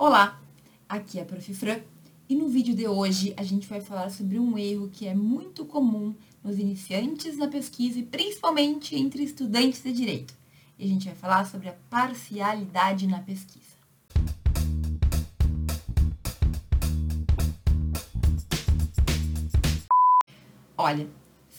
Olá, aqui é a Prof. Fran e no vídeo de hoje a gente vai falar sobre um erro que é muito comum nos iniciantes na pesquisa e principalmente entre estudantes de direito. E a gente vai falar sobre a parcialidade na pesquisa. Olha,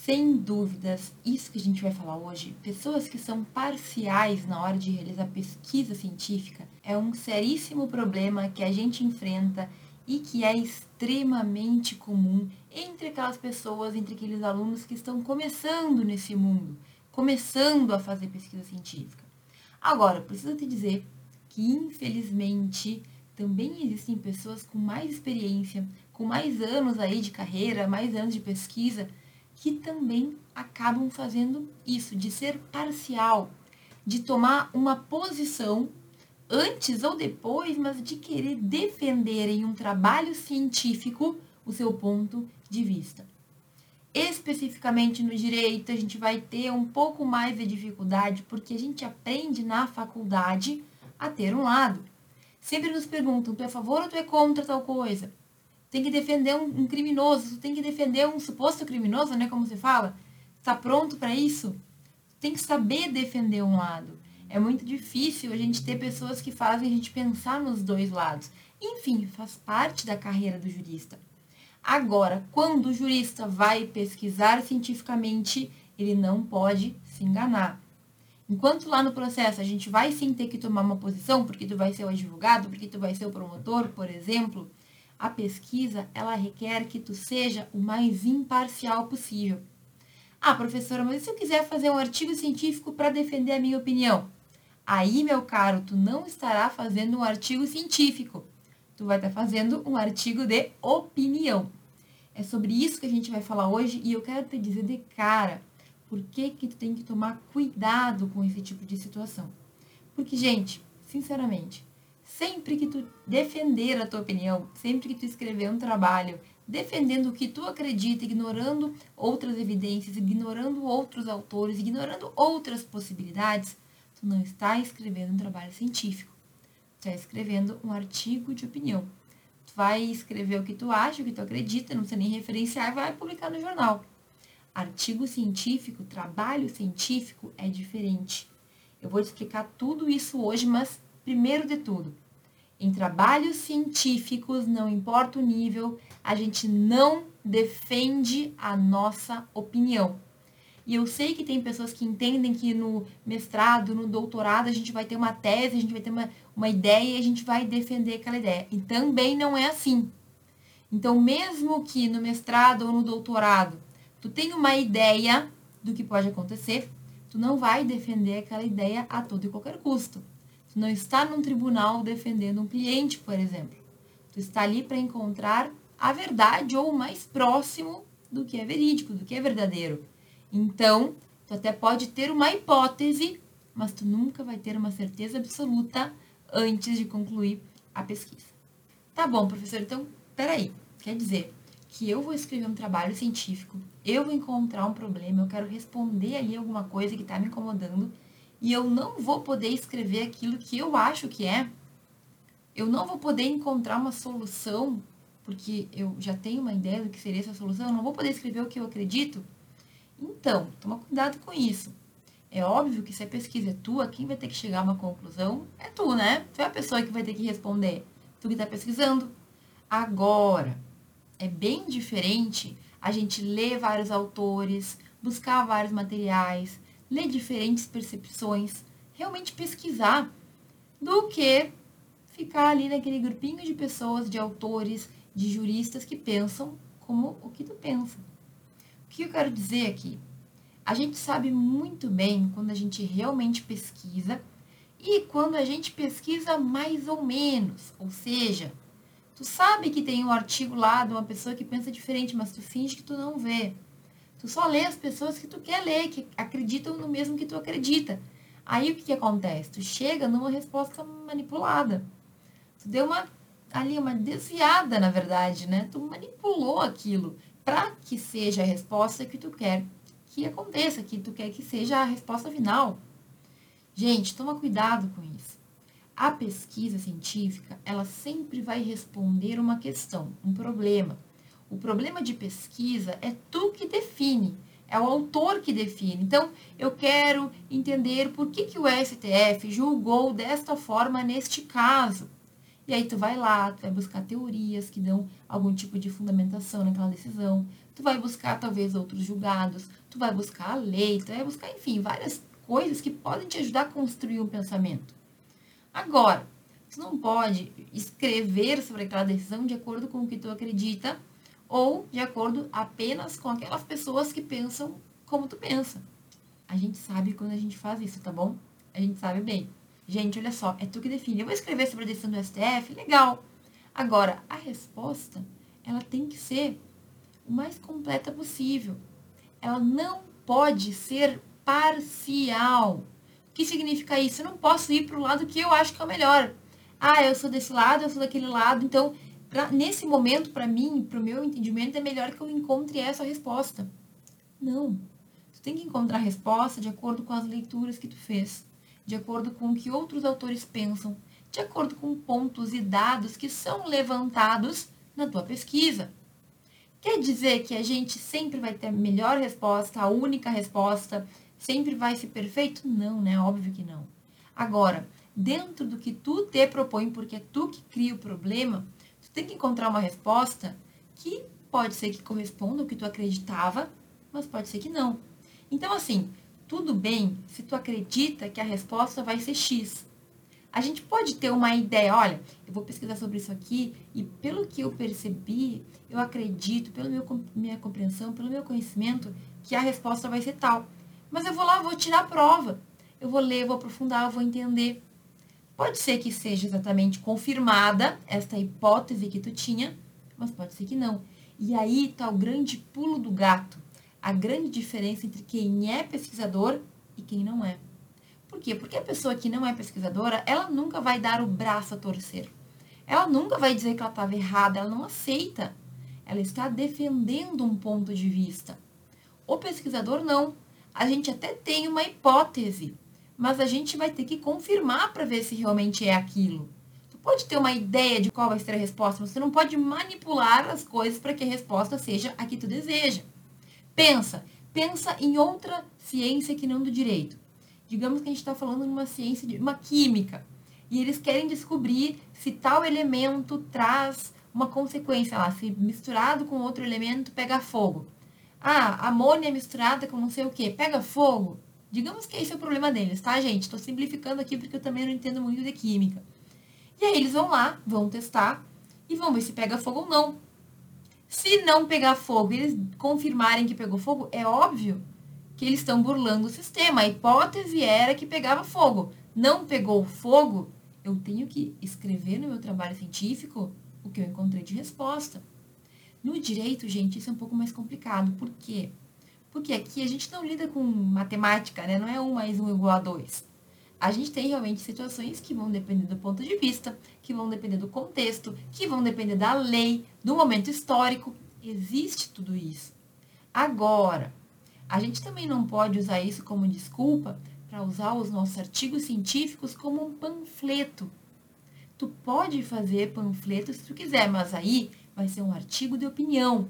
sem dúvidas, isso que a gente vai falar hoje, pessoas que são parciais na hora de realizar pesquisa científica, é um seríssimo problema que a gente enfrenta e que é extremamente comum entre aquelas pessoas, entre aqueles alunos que estão começando nesse mundo, começando a fazer pesquisa científica. Agora, preciso te dizer que, infelizmente, também existem pessoas com mais experiência, com mais anos aí de carreira, mais anos de pesquisa, que também acabam fazendo isso, de ser parcial, de tomar uma posição antes ou depois, mas de querer defender em um trabalho científico o seu ponto de vista. Especificamente no direito, a gente vai ter um pouco mais de dificuldade porque a gente aprende na faculdade a ter um lado. Sempre nos perguntam, tu é a favor ou tu é contra tal coisa? Tem que defender um, um criminoso, tu tem que defender um suposto criminoso, né? Como se fala. Está pronto para isso? Tem que saber defender um lado. É muito difícil a gente ter pessoas que fazem a gente pensar nos dois lados. Enfim, faz parte da carreira do jurista. Agora, quando o jurista vai pesquisar cientificamente, ele não pode se enganar. Enquanto lá no processo a gente vai sim ter que tomar uma posição, porque tu vai ser o advogado, porque tu vai ser o promotor, por exemplo, a pesquisa, ela requer que tu seja o mais imparcial possível. Ah, professora, mas e se eu quiser fazer um artigo científico para defender a minha opinião? Aí, meu caro, tu não estará fazendo um artigo científico. Tu vai estar tá fazendo um artigo de opinião. É sobre isso que a gente vai falar hoje e eu quero te dizer de cara por que, que tu tem que tomar cuidado com esse tipo de situação. Porque, gente, sinceramente, sempre que tu defender a tua opinião, sempre que tu escrever um trabalho defendendo o que tu acredita, ignorando outras evidências, ignorando outros autores, ignorando outras possibilidades, tu não está escrevendo um trabalho científico. Tu está escrevendo um artigo de opinião. Tu vai escrever o que tu acha, o que tu acredita, não precisa nem referenciar e vai publicar no jornal. Artigo científico, trabalho científico é diferente. Eu vou te explicar tudo isso hoje, mas primeiro de tudo, em trabalhos científicos, não importa o nível, a gente não defende a nossa opinião. E eu sei que tem pessoas que entendem que no mestrado, no doutorado, a gente vai ter uma tese, a gente vai ter uma, uma ideia e a gente vai defender aquela ideia. E também não é assim. Então, mesmo que no mestrado ou no doutorado, tu tenha uma ideia do que pode acontecer, tu não vai defender aquela ideia a todo e qualquer custo. Tu não está num tribunal defendendo um cliente, por exemplo. Tu está ali para encontrar a verdade ou o mais próximo do que é verídico, do que é verdadeiro. Então, tu até pode ter uma hipótese, mas tu nunca vai ter uma certeza absoluta antes de concluir a pesquisa. Tá bom, professor, então, peraí. Quer dizer que eu vou escrever um trabalho científico, eu vou encontrar um problema, eu quero responder ali alguma coisa que está me incomodando e eu não vou poder escrever aquilo que eu acho que é, eu não vou poder encontrar uma solução, porque eu já tenho uma ideia do que seria essa solução, eu não vou poder escrever o que eu acredito. Então, toma cuidado com isso. É óbvio que se a pesquisa é tua, quem vai ter que chegar a uma conclusão é tu, né? Tu é a pessoa que vai ter que responder. Tu que está pesquisando. Agora, é bem diferente a gente ler vários autores, buscar vários materiais, ler diferentes percepções, realmente pesquisar, do que ficar ali naquele grupinho de pessoas, de autores, de juristas que pensam como o que tu pensa. O que eu quero dizer aqui? A gente sabe muito bem quando a gente realmente pesquisa e quando a gente pesquisa mais ou menos, ou seja, tu sabe que tem um artigo lá de uma pessoa que pensa diferente, mas tu finge que tu não vê. Tu só lê as pessoas que tu quer ler, que acreditam no mesmo que tu acredita. Aí o que, que acontece? Tu chega numa resposta manipulada. Tu deu uma ali uma desviada, na verdade, né? Tu manipulou aquilo para que seja a resposta que tu quer que aconteça, que tu quer que seja a resposta final. Gente, toma cuidado com isso. A pesquisa científica, ela sempre vai responder uma questão, um problema. O problema de pesquisa é tu que define, é o autor que define. Então, eu quero entender por que, que o STF julgou desta forma neste caso. E aí tu vai lá, tu vai buscar teorias que dão algum tipo de fundamentação naquela decisão. Tu vai buscar talvez outros julgados, tu vai buscar a lei, tu vai buscar, enfim, várias coisas que podem te ajudar a construir um pensamento. Agora, tu não pode escrever sobre aquela decisão de acordo com o que tu acredita ou de acordo apenas com aquelas pessoas que pensam como tu pensa. A gente sabe quando a gente faz isso, tá bom? A gente sabe bem. Gente, olha só, é tu que define. Eu vou escrever sobre a decisão do STF, legal. Agora, a resposta, ela tem que ser o mais completa possível. Ela não pode ser parcial que significa isso? Eu não posso ir para o lado que eu acho que é o melhor. Ah, eu sou desse lado, eu sou daquele lado. Então, pra, nesse momento, para mim, para o meu entendimento, é melhor que eu encontre essa resposta. Não. Tu tem que encontrar a resposta de acordo com as leituras que tu fez, de acordo com o que outros autores pensam, de acordo com pontos e dados que são levantados na tua pesquisa. Quer dizer que a gente sempre vai ter a melhor resposta, a única resposta, sempre vai ser perfeito? Não, né? Óbvio que não. Agora, dentro do que tu te propõe, porque é tu que cria o problema, tu tem que encontrar uma resposta que pode ser que corresponda ao que tu acreditava, mas pode ser que não. Então, assim, tudo bem se tu acredita que a resposta vai ser X. A gente pode ter uma ideia, olha, eu vou pesquisar sobre isso aqui e pelo que eu percebi, eu acredito, pela minha compreensão, pelo meu conhecimento, que a resposta vai ser tal. Mas eu vou lá, vou tirar a prova. Eu vou ler, vou aprofundar, vou entender. Pode ser que seja exatamente confirmada esta hipótese que tu tinha, mas pode ser que não. E aí está o grande pulo do gato, a grande diferença entre quem é pesquisador e quem não é. Por quê? Porque a pessoa que não é pesquisadora, ela nunca vai dar o braço a torcer. Ela nunca vai dizer que ela estava errada, ela não aceita. Ela está defendendo um ponto de vista. O pesquisador não a gente até tem uma hipótese, mas a gente vai ter que confirmar para ver se realmente é aquilo. Tu pode ter uma ideia de qual vai ser a resposta, mas você não pode manipular as coisas para que a resposta seja a que tu deseja. Pensa, pensa em outra ciência que não do direito. Digamos que a gente está falando de uma ciência de uma química e eles querem descobrir se tal elemento traz uma consequência lá, se misturado com outro elemento pega fogo. Ah, amônia misturada com não sei o que, pega fogo. Digamos que esse é o problema deles, tá, gente? Estou simplificando aqui porque eu também não entendo muito de química. E aí eles vão lá, vão testar e vão ver se pega fogo ou não. Se não pegar fogo e eles confirmarem que pegou fogo, é óbvio que eles estão burlando o sistema. A hipótese era que pegava fogo. Não pegou fogo, eu tenho que escrever no meu trabalho científico o que eu encontrei de resposta. No direito, gente, isso é um pouco mais complicado. Por quê? Porque aqui a gente não lida com matemática, né? Não é um mais um igual a dois. A gente tem realmente situações que vão depender do ponto de vista, que vão depender do contexto, que vão depender da lei, do momento histórico. Existe tudo isso. Agora, a gente também não pode usar isso como desculpa para usar os nossos artigos científicos como um panfleto. Tu pode fazer panfleto se tu quiser, mas aí vai ser um artigo de opinião.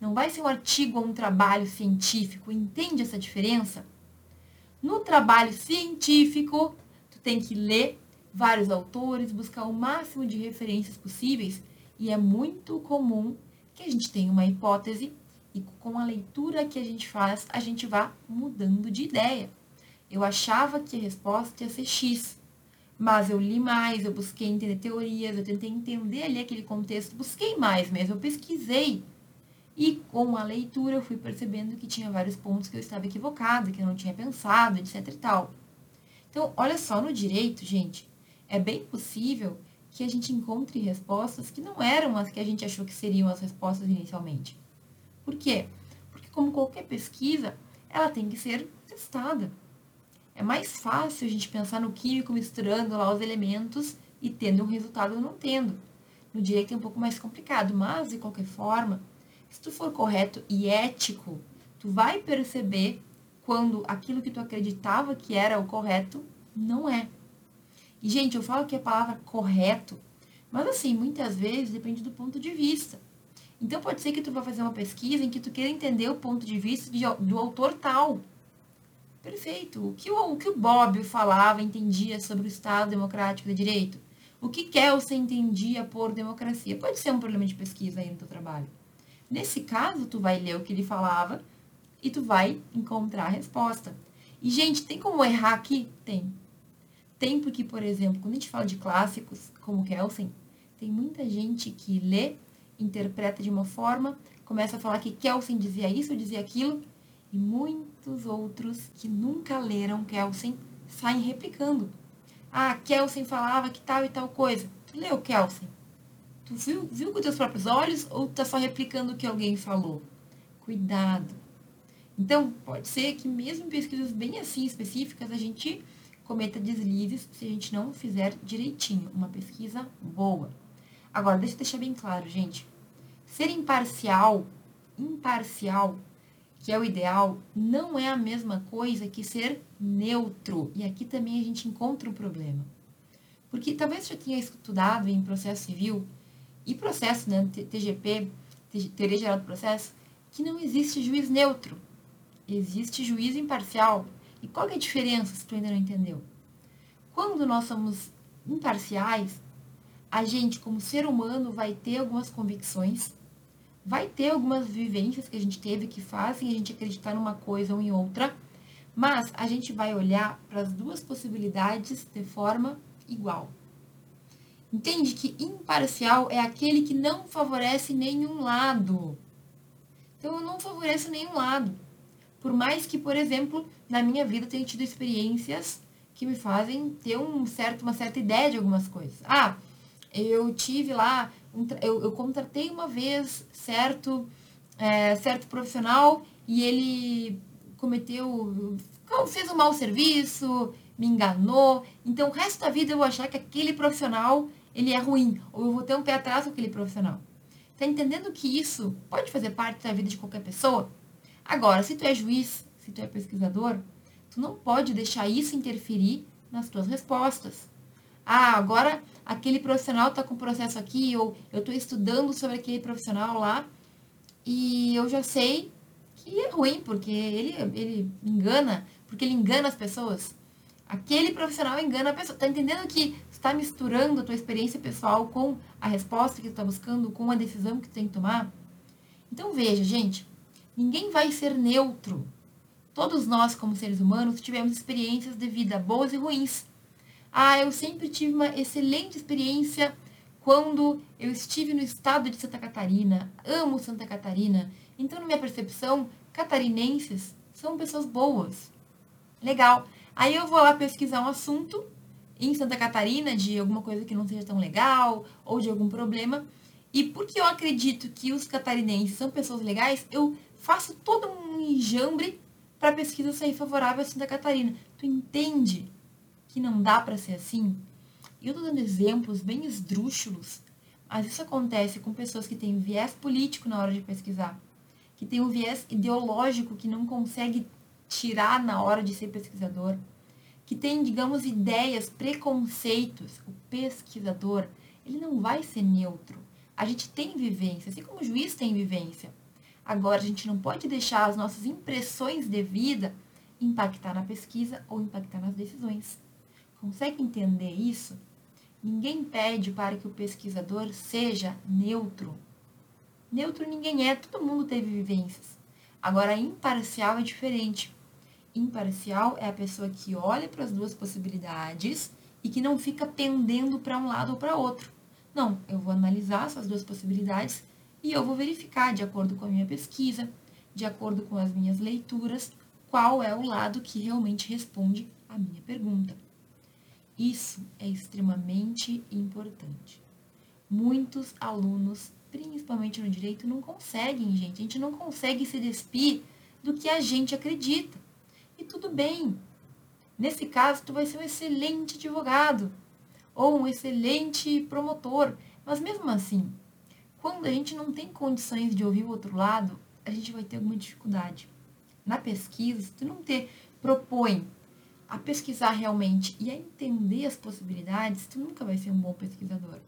Não vai ser um artigo ou um trabalho científico. Entende essa diferença? No trabalho científico, tu tem que ler vários autores, buscar o máximo de referências possíveis, e é muito comum que a gente tenha uma hipótese e com a leitura que a gente faz, a gente vá mudando de ideia. Eu achava que a resposta ia ser X, mas eu li mais, eu busquei entender teorias, eu tentei entender ali aquele contexto, busquei mais mesmo, eu pesquisei. E com a leitura eu fui percebendo que tinha vários pontos que eu estava equivocada, que eu não tinha pensado, etc e tal. Então, olha só, no direito, gente, é bem possível que a gente encontre respostas que não eram as que a gente achou que seriam as respostas inicialmente. Por quê? Porque como qualquer pesquisa, ela tem que ser testada. É mais fácil a gente pensar no químico misturando lá os elementos e tendo um resultado ou não tendo. No direito é um pouco mais complicado, mas de qualquer forma, se tu for correto e ético, tu vai perceber quando aquilo que tu acreditava que era o correto não é. E, gente, eu falo que a palavra correto, mas assim, muitas vezes depende do ponto de vista. Então pode ser que tu vá fazer uma pesquisa em que tu queira entender o ponto de vista de, do autor tal. Perfeito. O que o, o que o Bob falava, entendia sobre o Estado Democrático de Direito? O que Kelsen entendia por democracia? Pode ser um problema de pesquisa aí no teu trabalho. Nesse caso, tu vai ler o que ele falava e tu vai encontrar a resposta. E, gente, tem como errar aqui? Tem. Tem porque, por exemplo, quando a gente fala de clássicos, como Kelsen, tem muita gente que lê, interpreta de uma forma, começa a falar que Kelsen dizia isso dizia aquilo, e muitos outros que nunca leram Kelsen saem replicando. Ah, Kelsen falava que tal e tal coisa. Tu leu Kelsen? Tu viu, viu com teus próprios olhos ou tá só replicando o que alguém falou? Cuidado. Então, pode ser que mesmo em pesquisas bem assim específicas, a gente cometa deslizes se a gente não fizer direitinho, uma pesquisa boa. Agora, deixa eu deixar bem claro, gente. Ser imparcial, imparcial, que é o ideal, não é a mesma coisa que ser neutro. E aqui também a gente encontra um problema. Porque talvez você já tenha estudado em processo civil e processo, né, TGP, teoria geral do processo, que não existe juiz neutro. Existe juiz imparcial. E qual é a diferença, se tu ainda não entendeu? Quando nós somos imparciais, a gente, como ser humano, vai ter algumas convicções, vai ter algumas vivências que a gente teve que fazem a gente acreditar numa coisa ou em outra, mas a gente vai olhar para as duas possibilidades de forma igual. Entende que imparcial é aquele que não favorece nenhum lado. Então, eu não favoreço nenhum lado. Por mais que, por exemplo, na minha vida tenha tido experiências que me fazem ter um certo, uma certa ideia de algumas coisas. Ah, eu tive lá, eu, eu contratei uma vez certo, é, certo profissional e ele cometeu, fez um mau serviço, me enganou. Então, o resto da vida eu vou achar que aquele profissional ele é ruim, ou eu vou ter um pé atrás com aquele profissional. Tá entendendo que isso pode fazer parte da vida de qualquer pessoa? Agora, se tu é juiz, se tu é pesquisador, tu não pode deixar isso interferir nas tuas respostas. Ah, agora aquele profissional está com processo aqui, ou eu estou estudando sobre aquele profissional lá, e eu já sei que é ruim, porque ele, ele engana, porque ele engana as pessoas. Aquele profissional engana a pessoa. Tá entendendo que está misturando a tua experiência pessoal com a resposta que tu está buscando, com a decisão que tu tem que tomar? Então veja, gente, Ninguém vai ser neutro. Todos nós, como seres humanos, tivemos experiências de vida boas e ruins. Ah, eu sempre tive uma excelente experiência quando eu estive no estado de Santa Catarina. Amo Santa Catarina. Então, na minha percepção, catarinenses são pessoas boas. Legal. Aí eu vou lá pesquisar um assunto em Santa Catarina de alguma coisa que não seja tão legal ou de algum problema. E porque eu acredito que os catarinenses são pessoas legais, eu faço todo um enjambre para a pesquisa sair favorável a Santa Catarina. Tu entende que não dá para ser assim? Eu estou dando exemplos bem esdrúxulos, mas isso acontece com pessoas que têm viés político na hora de pesquisar, que têm um viés ideológico que não consegue tirar na hora de ser pesquisador, que tem, digamos, ideias, preconceitos. O pesquisador, ele não vai ser neutro. A gente tem vivência, assim como o juiz tem vivência. Agora, a gente não pode deixar as nossas impressões de vida impactar na pesquisa ou impactar nas decisões. Consegue entender isso? Ninguém pede para que o pesquisador seja neutro. Neutro ninguém é, todo mundo teve vivências. Agora, imparcial é diferente. Imparcial é a pessoa que olha para as duas possibilidades e que não fica pendendo para um lado ou para outro. Não, eu vou analisar essas duas possibilidades e eu vou verificar, de acordo com a minha pesquisa, de acordo com as minhas leituras, qual é o lado que realmente responde à minha pergunta. Isso é extremamente importante. Muitos alunos, principalmente no direito, não conseguem, gente. A gente não consegue se despir do que a gente acredita. E tudo bem. Nesse caso, tu vai ser um excelente advogado ou um excelente promotor. Mas mesmo assim, quando a gente não tem condições de ouvir o outro lado, a gente vai ter alguma dificuldade. Na pesquisa, se tu não ter, propõe, a pesquisar realmente e a entender as possibilidades, tu nunca vai ser um bom pesquisador.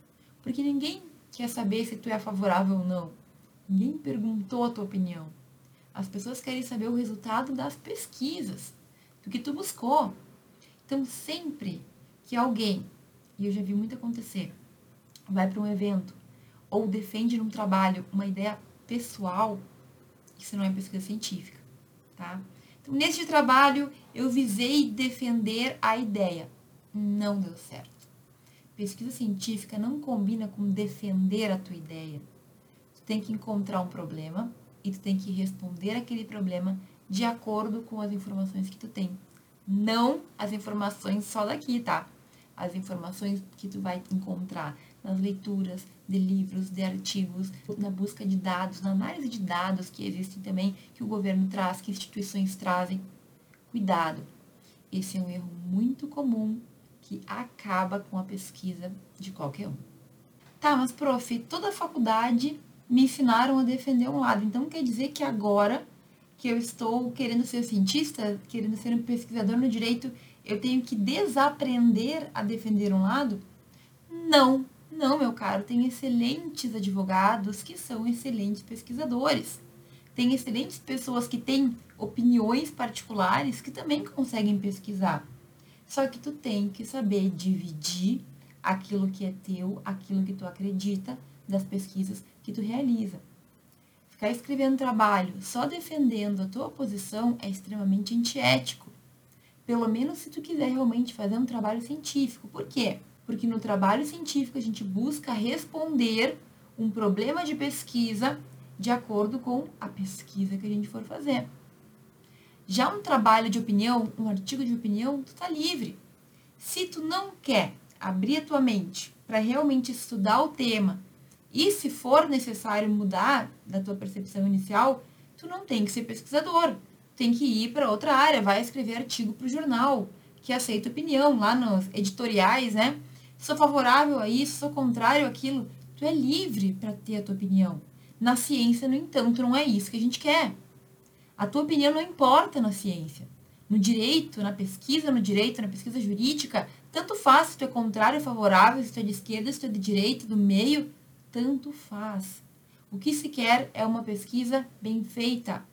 Porque ninguém quer saber se tu é favorável ou não. Ninguém perguntou a tua opinião. As pessoas querem saber o resultado das pesquisas, do que tu buscou. Então, sempre que alguém, e eu já vi muito acontecer, vai para um evento ou defende num trabalho uma ideia pessoal, isso não é pesquisa científica, tá? Então, nesse trabalho, eu visei defender a ideia. Não deu certo. Pesquisa científica não combina com defender a tua ideia. Tu tem que encontrar um problema e tu tem que responder aquele problema de acordo com as informações que tu tem. Não as informações só daqui, tá? As informações que tu vai encontrar nas leituras de livros, de artigos, na busca de dados, na análise de dados que existem também, que o governo traz, que instituições trazem. Cuidado. Esse é um erro muito comum que acaba com a pesquisa de qualquer um. Tá, mas prof, toda faculdade me ensinaram a defender um lado. Então quer dizer que agora que eu estou querendo ser cientista, querendo ser um pesquisador no direito, eu tenho que desaprender a defender um lado? Não, não, meu caro, tem excelentes advogados que são excelentes pesquisadores. Tem excelentes pessoas que têm opiniões particulares que também conseguem pesquisar. Só que tu tem que saber dividir aquilo que é teu, aquilo que tu acredita das pesquisas que tu realiza. Ficar escrevendo trabalho só defendendo a tua posição é extremamente antiético. Pelo menos se tu quiser realmente fazer um trabalho científico. Por quê? porque no trabalho científico a gente busca responder um problema de pesquisa de acordo com a pesquisa que a gente for fazer. Já um trabalho de opinião, um artigo de opinião, tu tá livre. Se tu não quer abrir a tua mente para realmente estudar o tema e se for necessário mudar da tua percepção inicial, tu não tem que ser pesquisador. Tem que ir para outra área, vai escrever artigo para o jornal que aceita opinião lá nos editoriais, né? sou favorável a isso, sou contrário àquilo. Tu é livre para ter a tua opinião. Na ciência, no entanto, não é isso que a gente quer. A tua opinião não importa na ciência. No direito, na pesquisa no direito, na pesquisa jurídica, tanto faz se tu é contrário ou favorável, se tu é de esquerda, se tu é de direita, do meio, tanto faz. O que se quer é uma pesquisa bem feita,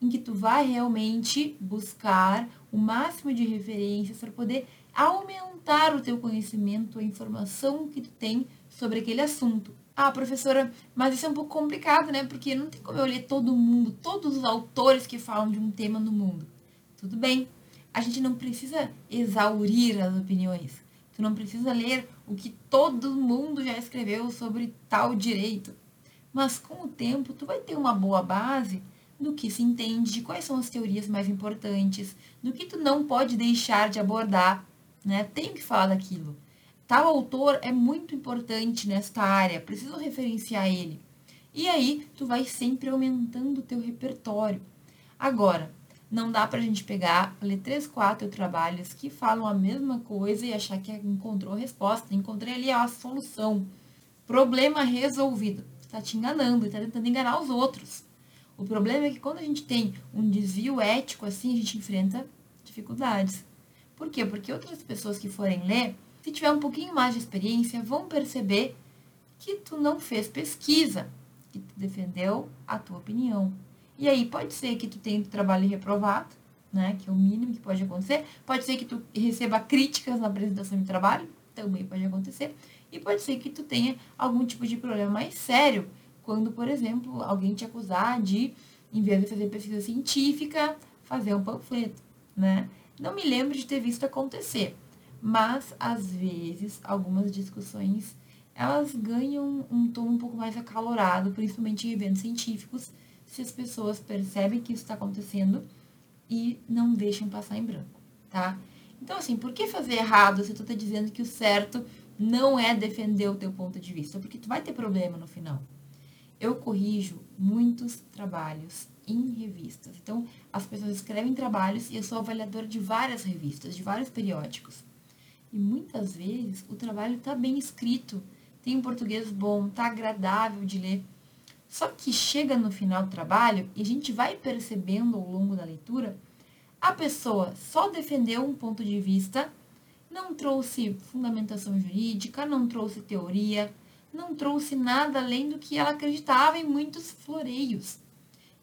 em que tu vai realmente buscar o máximo de referências para poder aumentar o teu conhecimento, a informação que tu tem sobre aquele assunto. Ah, professora, mas isso é um pouco complicado, né? Porque não tem como eu ler todo mundo, todos os autores que falam de um tema no mundo. Tudo bem. A gente não precisa exaurir as opiniões. Tu não precisa ler o que todo mundo já escreveu sobre tal direito. Mas com o tempo, tu vai ter uma boa base do que se entende, de quais são as teorias mais importantes, do que tu não pode deixar de abordar né? Tenho que falar daquilo. Tal autor é muito importante nesta área, preciso referenciar ele. E aí, tu vai sempre aumentando o teu repertório. Agora, não dá pra gente pegar, ler três, quatro trabalhos que falam a mesma coisa e achar que encontrou a resposta. Encontrei ali a solução. Problema resolvido. Tá te enganando, tá tentando enganar os outros. O problema é que quando a gente tem um desvio ético assim, a gente enfrenta dificuldades. Por quê? Porque outras pessoas que forem ler, se tiver um pouquinho mais de experiência, vão perceber que tu não fez pesquisa, que tu defendeu a tua opinião. E aí pode ser que tu tenha trabalho reprovado, né, que é o mínimo que pode acontecer. Pode ser que tu receba críticas na apresentação de trabalho, também pode acontecer. E pode ser que tu tenha algum tipo de problema mais sério, quando, por exemplo, alguém te acusar de, em vez de fazer pesquisa científica, fazer um panfleto, né? Não me lembro de ter visto acontecer, mas às vezes algumas discussões elas ganham um tom um pouco mais acalorado, principalmente em eventos científicos, se as pessoas percebem que isso está acontecendo e não deixam passar em branco, tá? Então, assim, por que fazer errado se tu tá dizendo que o certo não é defender o teu ponto de vista? Porque tu vai ter problema no final. Eu corrijo muitos trabalhos em revistas. Então, as pessoas escrevem trabalhos e eu sou avaliadora de várias revistas, de vários periódicos. E muitas vezes o trabalho está bem escrito, tem um português bom, está agradável de ler. Só que chega no final do trabalho e a gente vai percebendo ao longo da leitura A pessoa só defendeu um ponto de vista, não trouxe fundamentação jurídica, não trouxe teoria, não trouxe nada além do que ela acreditava em muitos floreios.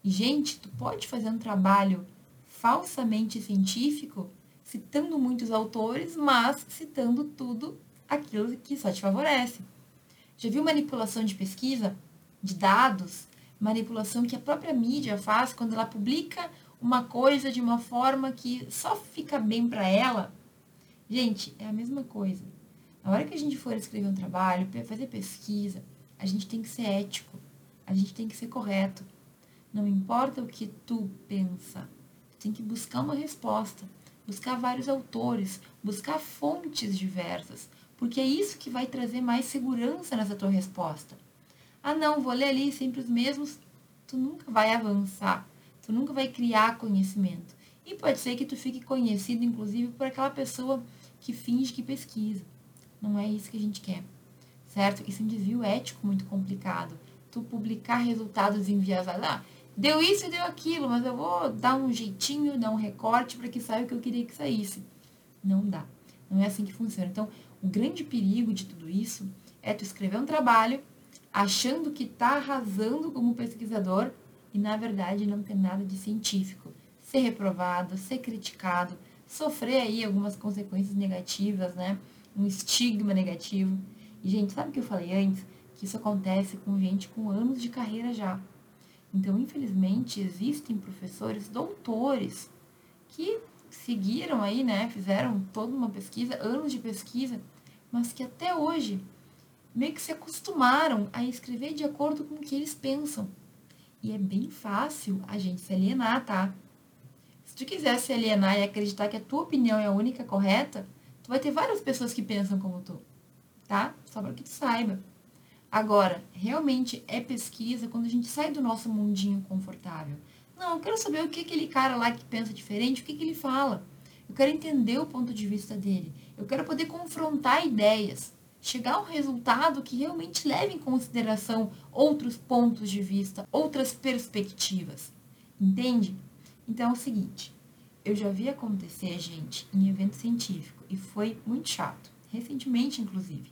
E, gente, tu pode fazer um trabalho falsamente científico, citando muitos autores, mas citando tudo aquilo que só te favorece. Já viu manipulação de pesquisa, de dados, manipulação que a própria mídia faz quando ela publica uma coisa de uma forma que só fica bem para ela? Gente, é a mesma coisa. Na hora que a gente for escrever um trabalho, fazer pesquisa, a gente tem que ser ético, a gente tem que ser correto. Não importa o que tu pensa, tem que buscar uma resposta, buscar vários autores, buscar fontes diversas, porque é isso que vai trazer mais segurança nessa tua resposta. Ah, não, vou ler ali sempre os mesmos. Tu nunca vai avançar, tu nunca vai criar conhecimento. E pode ser que tu fique conhecido, inclusive, por aquela pessoa que finge que pesquisa. Não é isso que a gente quer, certo? Isso é um desvio ético muito complicado. Tu publicar resultados enviesados. Ah, deu isso e deu aquilo, mas eu vou dar um jeitinho, dar um recorte para que saia o que eu queria que saísse. Não dá. Não é assim que funciona. Então, o grande perigo de tudo isso é tu escrever um trabalho achando que está arrasando como pesquisador e, na verdade, não ter nada de científico. Ser reprovado, ser criticado, sofrer aí algumas consequências negativas, né? Um estigma negativo. E, gente, sabe o que eu falei antes? Que isso acontece com gente com anos de carreira já. Então, infelizmente, existem professores, doutores, que seguiram aí, né, fizeram toda uma pesquisa, anos de pesquisa, mas que até hoje meio que se acostumaram a escrever de acordo com o que eles pensam. E é bem fácil a gente se alienar, tá? Se tu quiser se alienar e acreditar que a tua opinião é a única correta, tu vai ter várias pessoas que pensam como tu, tá? Só para que tu saiba. Agora, realmente é pesquisa quando a gente sai do nosso mundinho confortável. Não, eu quero saber o que aquele cara lá que pensa diferente, o que, que ele fala. Eu quero entender o ponto de vista dele. Eu quero poder confrontar ideias. Chegar a um resultado que realmente leve em consideração outros pontos de vista, outras perspectivas. Entende? Então é o seguinte, eu já vi acontecer, gente, em evento científico e foi muito chato. Recentemente, inclusive.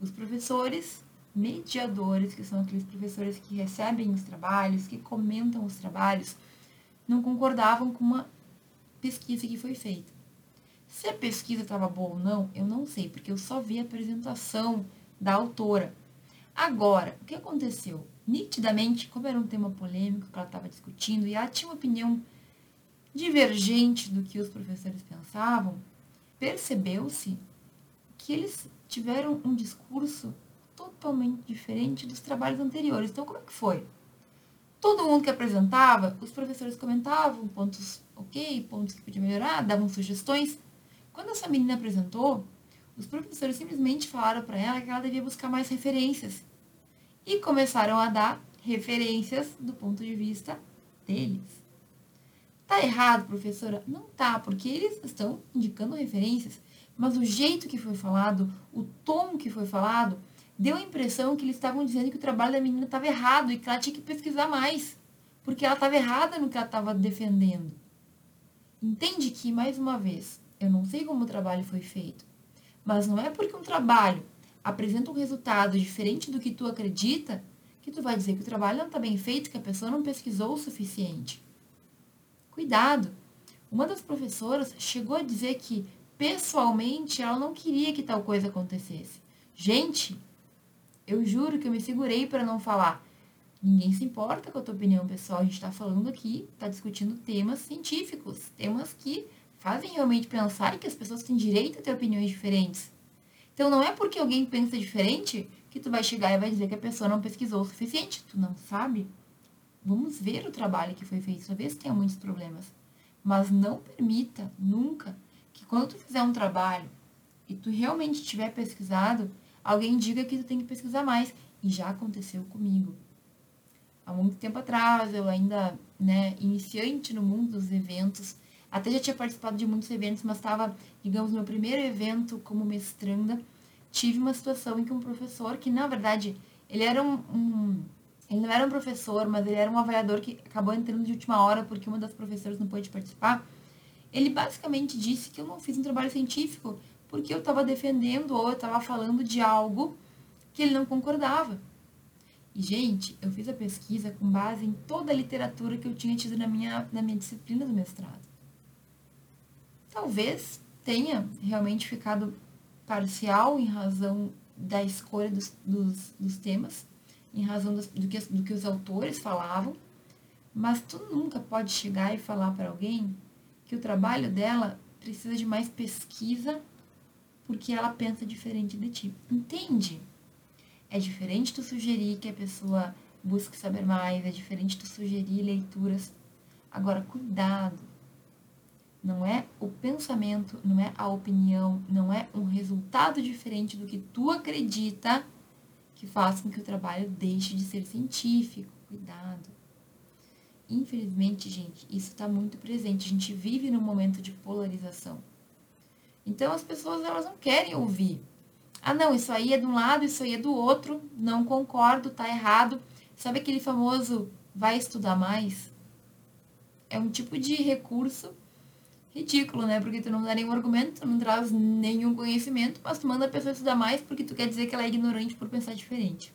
Os professores mediadores, que são aqueles professores que recebem os trabalhos, que comentam os trabalhos, não concordavam com uma pesquisa que foi feita. Se a pesquisa estava boa ou não, eu não sei, porque eu só vi a apresentação da autora. Agora, o que aconteceu? Nitidamente, como era um tema polêmico que ela estava discutindo e ela tinha uma opinião divergente do que os professores pensavam, percebeu-se que eles tiveram um discurso totalmente diferente dos trabalhos anteriores. Então, como é que foi? Todo mundo que apresentava, os professores comentavam pontos ok, pontos que podia melhorar, davam sugestões. Quando essa menina apresentou, os professores simplesmente falaram para ela que ela devia buscar mais referências. E começaram a dar referências do ponto de vista deles. Tá errado, professora? Não tá, porque eles estão indicando referências, mas o jeito que foi falado, o tom que foi falado, deu a impressão que eles estavam dizendo que o trabalho da menina estava errado e que ela tinha que pesquisar mais, porque ela estava errada no que ela estava defendendo. Entende que, mais uma vez, eu não sei como o trabalho foi feito, mas não é porque um trabalho apresenta um resultado diferente do que tu acredita que tu vai dizer que o trabalho não está bem feito, que a pessoa não pesquisou o suficiente. Cuidado! Uma das professoras chegou a dizer que, pessoalmente, ela não queria que tal coisa acontecesse. Gente, eu juro que eu me segurei para não falar. Ninguém se importa com a tua opinião pessoal. A gente está falando aqui, está discutindo temas científicos, temas que fazem realmente pensar que as pessoas têm direito a ter opiniões diferentes. Então não é porque alguém pensa diferente que tu vai chegar e vai dizer que a pessoa não pesquisou o suficiente. Tu não sabe. Vamos ver o trabalho que foi feito, talvez tenha muitos problemas. Mas não permita nunca que quando tu fizer um trabalho e tu realmente tiver pesquisado, alguém diga que tu tem que pesquisar mais. E já aconteceu comigo. Há muito tempo atrás, eu ainda, né, iniciante no mundo dos eventos, até já tinha participado de muitos eventos, mas estava, digamos, no meu primeiro evento como mestranda, tive uma situação em que um professor, que na verdade, ele era um, um ele não era um professor, mas ele era um avaliador que acabou entrando de última hora porque uma das professoras não pôde participar. Ele basicamente disse que eu não fiz um trabalho científico porque eu estava defendendo ou eu estava falando de algo que ele não concordava. E, gente, eu fiz a pesquisa com base em toda a literatura que eu tinha tido na minha, na minha disciplina do mestrado. Talvez tenha realmente ficado parcial em razão da escolha dos, dos, dos temas, em razão do, que, do que os autores falavam, mas tu nunca pode chegar e falar para alguém que o trabalho dela precisa de mais pesquisa porque ela pensa diferente de ti. Entende? É diferente tu sugerir que a pessoa busque saber mais, é diferente tu sugerir leituras. Agora, cuidado. Não é o pensamento, não é a opinião, não é um resultado diferente do que tu acredita que faz com que o trabalho deixe de ser científico. Cuidado. Infelizmente, gente, isso está muito presente. A gente vive num momento de polarização. Então as pessoas elas não querem ouvir. Ah, não, isso aí é de um lado, isso aí é do outro, não concordo, tá errado. Sabe aquele famoso vai estudar mais? É um tipo de recurso ridículo, né? Porque tu não dá nenhum argumento, tu não traz nenhum conhecimento, mas tu manda a pessoa estudar mais porque tu quer dizer que ela é ignorante por pensar diferente.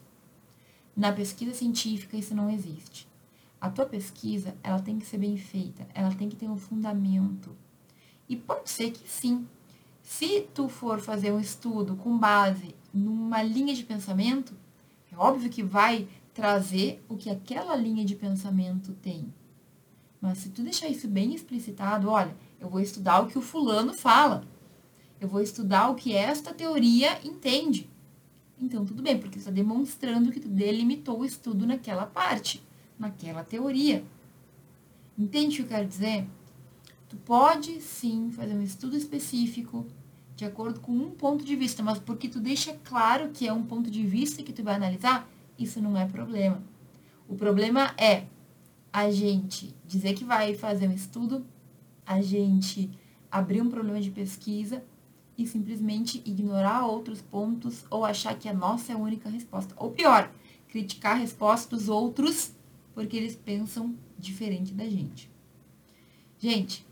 Na pesquisa científica isso não existe. A tua pesquisa, ela tem que ser bem feita, ela tem que ter um fundamento. E pode ser que sim, se tu for fazer um estudo com base numa linha de pensamento, é óbvio que vai trazer o que aquela linha de pensamento tem. Mas se tu deixar isso bem explicitado, olha, eu vou estudar o que o fulano fala. Eu vou estudar o que esta teoria entende. Então, tudo bem, porque está demonstrando que tu delimitou o estudo naquela parte, naquela teoria. Entende o que eu quero dizer? Tu pode sim fazer um estudo específico de acordo com um ponto de vista, mas porque tu deixa claro que é um ponto de vista que tu vai analisar, isso não é problema. O problema é a gente dizer que vai fazer um estudo, a gente abrir um problema de pesquisa e simplesmente ignorar outros pontos ou achar que a nossa é a única resposta. Ou pior, criticar a resposta dos outros porque eles pensam diferente da gente. Gente,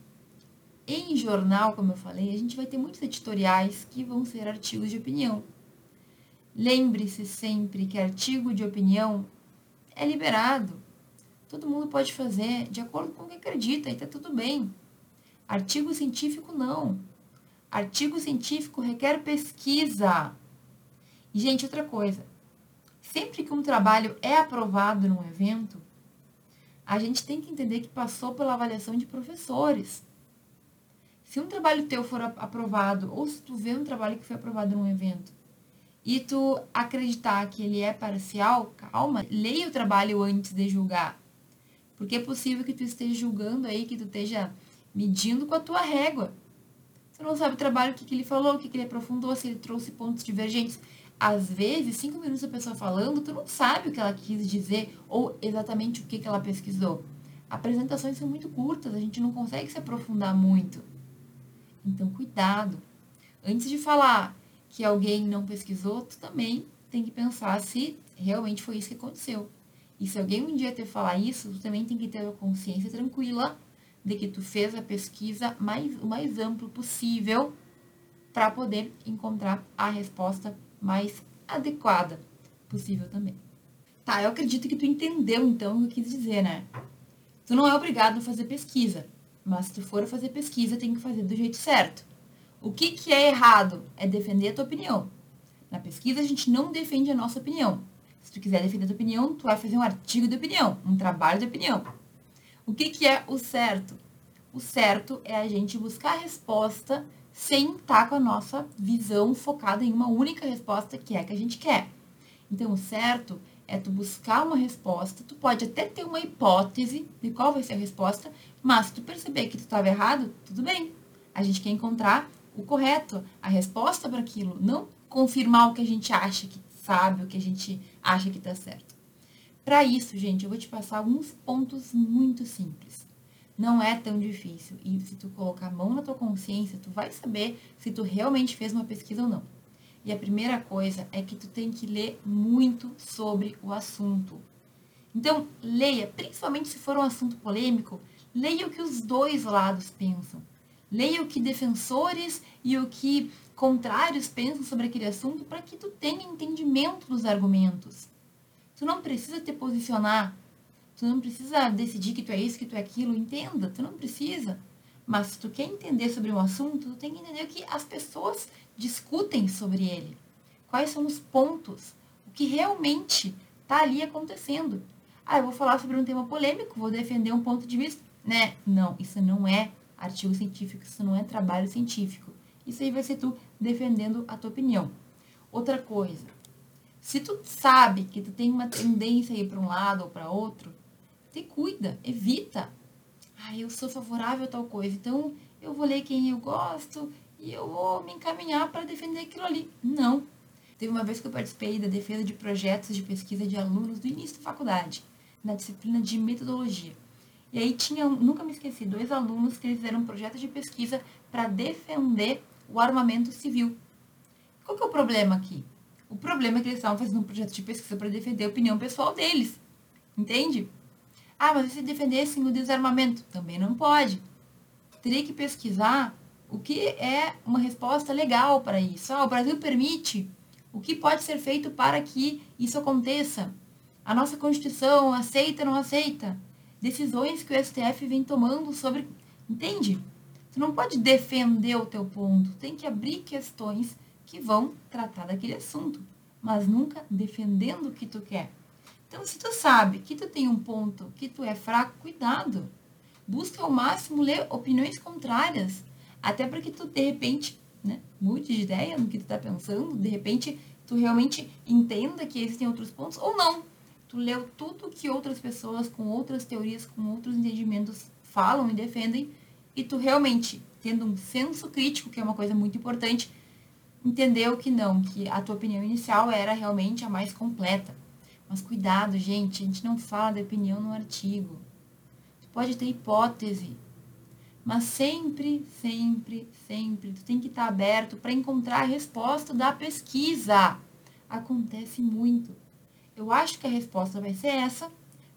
em jornal, como eu falei, a gente vai ter muitos editoriais que vão ser artigos de opinião. Lembre-se sempre que artigo de opinião é liberado. Todo mundo pode fazer de acordo com o que acredita e está tudo bem. Artigo científico não. Artigo científico requer pesquisa. E, gente, outra coisa. Sempre que um trabalho é aprovado num evento, a gente tem que entender que passou pela avaliação de professores. Se um trabalho teu for aprovado, ou se tu vê um trabalho que foi aprovado num evento, e tu acreditar que ele é parcial, calma, leia o trabalho antes de julgar. Porque é possível que tu esteja julgando aí, que tu esteja medindo com a tua régua. Tu não sabe o trabalho, o que, que ele falou, o que, que ele aprofundou, se ele trouxe pontos divergentes. Às vezes, cinco minutos a pessoa falando, tu não sabe o que ela quis dizer ou exatamente o que, que ela pesquisou. Apresentações são muito curtas, a gente não consegue se aprofundar muito. Então, cuidado. Antes de falar que alguém não pesquisou, tu também tem que pensar se realmente foi isso que aconteceu. E se alguém um dia te falar isso, tu também tem que ter a consciência tranquila de que tu fez a pesquisa mais, o mais amplo possível para poder encontrar a resposta mais adequada possível também. Tá, eu acredito que tu entendeu então o que eu quis dizer, né? Tu não é obrigado a fazer pesquisa. Mas se tu for fazer pesquisa, tem que fazer do jeito certo. O que, que é errado? É defender a tua opinião. Na pesquisa, a gente não defende a nossa opinião. Se tu quiser defender a tua opinião, tu vai fazer um artigo de opinião, um trabalho de opinião. O que, que é o certo? O certo é a gente buscar a resposta sem estar com a nossa visão focada em uma única resposta que é que a gente quer. Então, o certo é tu buscar uma resposta, tu pode até ter uma hipótese de qual vai ser a resposta, mas se tu perceber que tu estava errado, tudo bem. A gente quer encontrar o correto, a resposta para aquilo, não confirmar o que a gente acha que sabe, o que a gente acha que está certo. Para isso, gente, eu vou te passar alguns pontos muito simples. Não é tão difícil. E se tu colocar a mão na tua consciência, tu vai saber se tu realmente fez uma pesquisa ou não. E a primeira coisa é que tu tem que ler muito sobre o assunto. Então, leia, principalmente se for um assunto polêmico, leia o que os dois lados pensam. Leia o que defensores e o que contrários pensam sobre aquele assunto para que tu tenha entendimento dos argumentos. Tu não precisa te posicionar. Tu não precisa decidir que tu é isso, que tu é aquilo. Entenda, tu não precisa. Mas se tu quer entender sobre um assunto, tu tem que entender o que as pessoas discutem sobre ele. Quais são os pontos, o que realmente está ali acontecendo. Ah, eu vou falar sobre um tema polêmico, vou defender um ponto de vista. Né? Não, isso não é artigo científico, isso não é trabalho científico. Isso aí vai ser tu defendendo a tua opinião. Outra coisa, se tu sabe que tu tem uma tendência a ir para um lado ou para outro, te cuida, evita. Ah, eu sou favorável a tal coisa, então eu vou ler quem eu gosto e eu vou me encaminhar para defender aquilo ali. Não. Teve uma vez que eu participei da defesa de projetos de pesquisa de alunos do início da faculdade, na disciplina de metodologia. E aí tinha, nunca me esqueci, dois alunos que fizeram um projeto de pesquisa para defender o armamento civil. Qual que é o problema aqui? O problema é que eles estavam fazendo um projeto de pesquisa para defender a opinião pessoal deles. Entende? Ah, mas se defendessem o desarmamento? Também não pode. Teria que pesquisar o que é uma resposta legal para isso. Ah, o Brasil permite. O que pode ser feito para que isso aconteça? A nossa Constituição aceita ou não aceita? Decisões que o STF vem tomando sobre. Entende? Tu não pode defender o teu ponto. Tem que abrir questões que vão tratar daquele assunto, mas nunca defendendo o que tu quer. Então, se tu sabe que tu tem um ponto que tu é fraco, cuidado. Busca ao máximo ler opiniões contrárias, até para que tu, de repente, né, mude de ideia no que tu está pensando, de repente tu realmente entenda que existem outros pontos, ou não. Tu leu tudo que outras pessoas com outras teorias, com outros entendimentos falam e defendem, e tu realmente, tendo um senso crítico, que é uma coisa muito importante, entendeu que não, que a tua opinião inicial era realmente a mais completa. Mas cuidado, gente, a gente não fala da opinião no artigo. Tu pode ter hipótese, mas sempre, sempre, sempre tu tem que estar aberto para encontrar a resposta da pesquisa. Acontece muito. Eu acho que a resposta vai ser essa,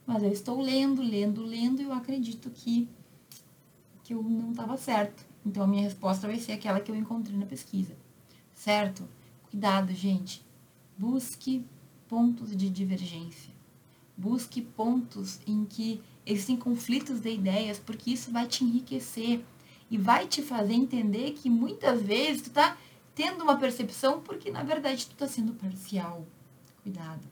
mas eu estou lendo, lendo, lendo e eu acredito que que eu não estava certo. Então a minha resposta vai ser aquela que eu encontrei na pesquisa certo? Cuidado, gente. Busque pontos de divergência. Busque pontos em que existem conflitos de ideias, porque isso vai te enriquecer e vai te fazer entender que muitas vezes tu tá tendo uma percepção porque na verdade tu tá sendo parcial. Cuidado.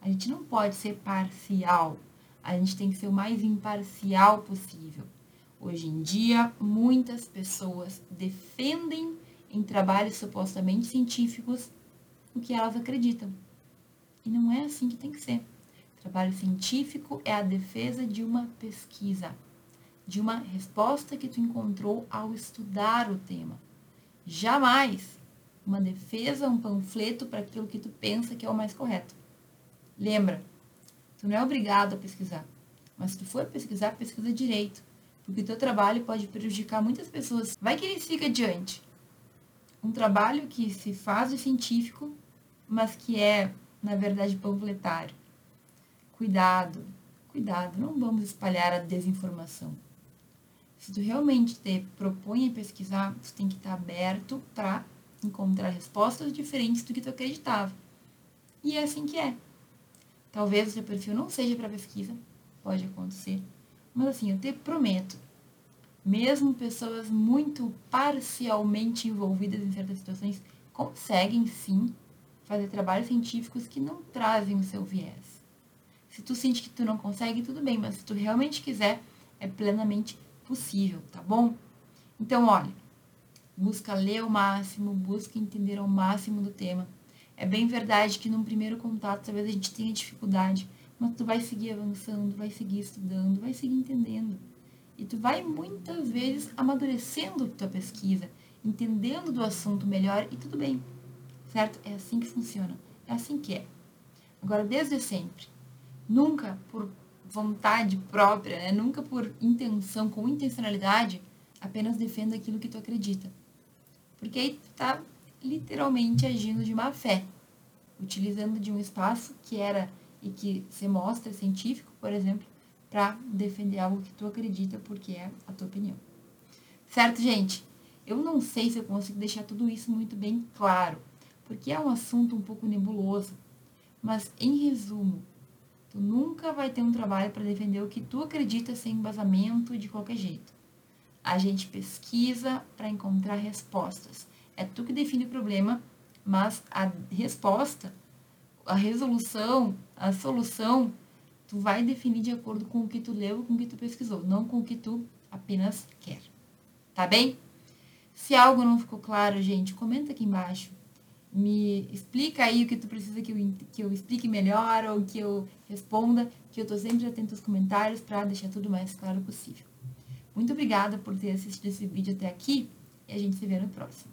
A gente não pode ser parcial. A gente tem que ser o mais imparcial possível. Hoje em dia, muitas pessoas defendem em trabalhos supostamente científicos o que elas acreditam. E não é assim que tem que ser. Trabalho científico é a defesa de uma pesquisa, de uma resposta que tu encontrou ao estudar o tema. Jamais uma defesa, um panfleto para aquilo que tu pensa que é o mais correto. Lembra, tu não é obrigado a pesquisar, mas se tu for pesquisar, pesquisa direito, porque o teu trabalho pode prejudicar muitas pessoas. Vai que ele fica adiante um trabalho que se faz de científico, mas que é, na verdade, panfletário. Cuidado, cuidado, não vamos espalhar a desinformação. Se tu realmente te propõe a pesquisar, tu tem que estar aberto para encontrar respostas diferentes do que tu acreditava. E é assim que é. Talvez o seu perfil não seja para pesquisa, pode acontecer. Mas assim, eu te prometo, mesmo pessoas muito parcialmente envolvidas em certas situações conseguem sim fazer trabalhos científicos que não trazem o seu viés. Se tu sente que tu não consegue, tudo bem, mas se tu realmente quiser, é plenamente possível, tá bom? Então, olha, busca ler o máximo, busca entender ao máximo do tema. É bem verdade que num primeiro contato talvez a gente tenha dificuldade, mas tu vai seguir avançando, vai seguir estudando, vai seguir entendendo. E tu vai muitas vezes amadurecendo tua pesquisa, entendendo do assunto melhor e tudo bem. Certo? É assim que funciona. É assim que é. Agora, desde sempre, nunca por vontade própria, né? nunca por intenção, com intencionalidade, apenas defenda aquilo que tu acredita. Porque aí tu tá literalmente agindo de má fé, utilizando de um espaço que era e que se mostra científico, por exemplo, para defender algo que tu acredita porque é a tua opinião. Certo, gente? Eu não sei se eu consigo deixar tudo isso muito bem claro, porque é um assunto um pouco nebuloso. Mas, em resumo, tu nunca vai ter um trabalho para defender o que tu acredita sem embasamento de qualquer jeito. A gente pesquisa para encontrar respostas. É tu que define o problema, mas a resposta, a resolução, a solução, tu vai definir de acordo com o que tu leu, com o que tu pesquisou, não com o que tu apenas quer. Tá bem? Se algo não ficou claro, gente, comenta aqui embaixo me explica aí o que tu precisa que eu, que eu explique melhor ou que eu responda, que eu estou sempre atento aos comentários para deixar tudo mais claro possível. Muito obrigada por ter assistido esse vídeo até aqui e a gente se vê no próximo.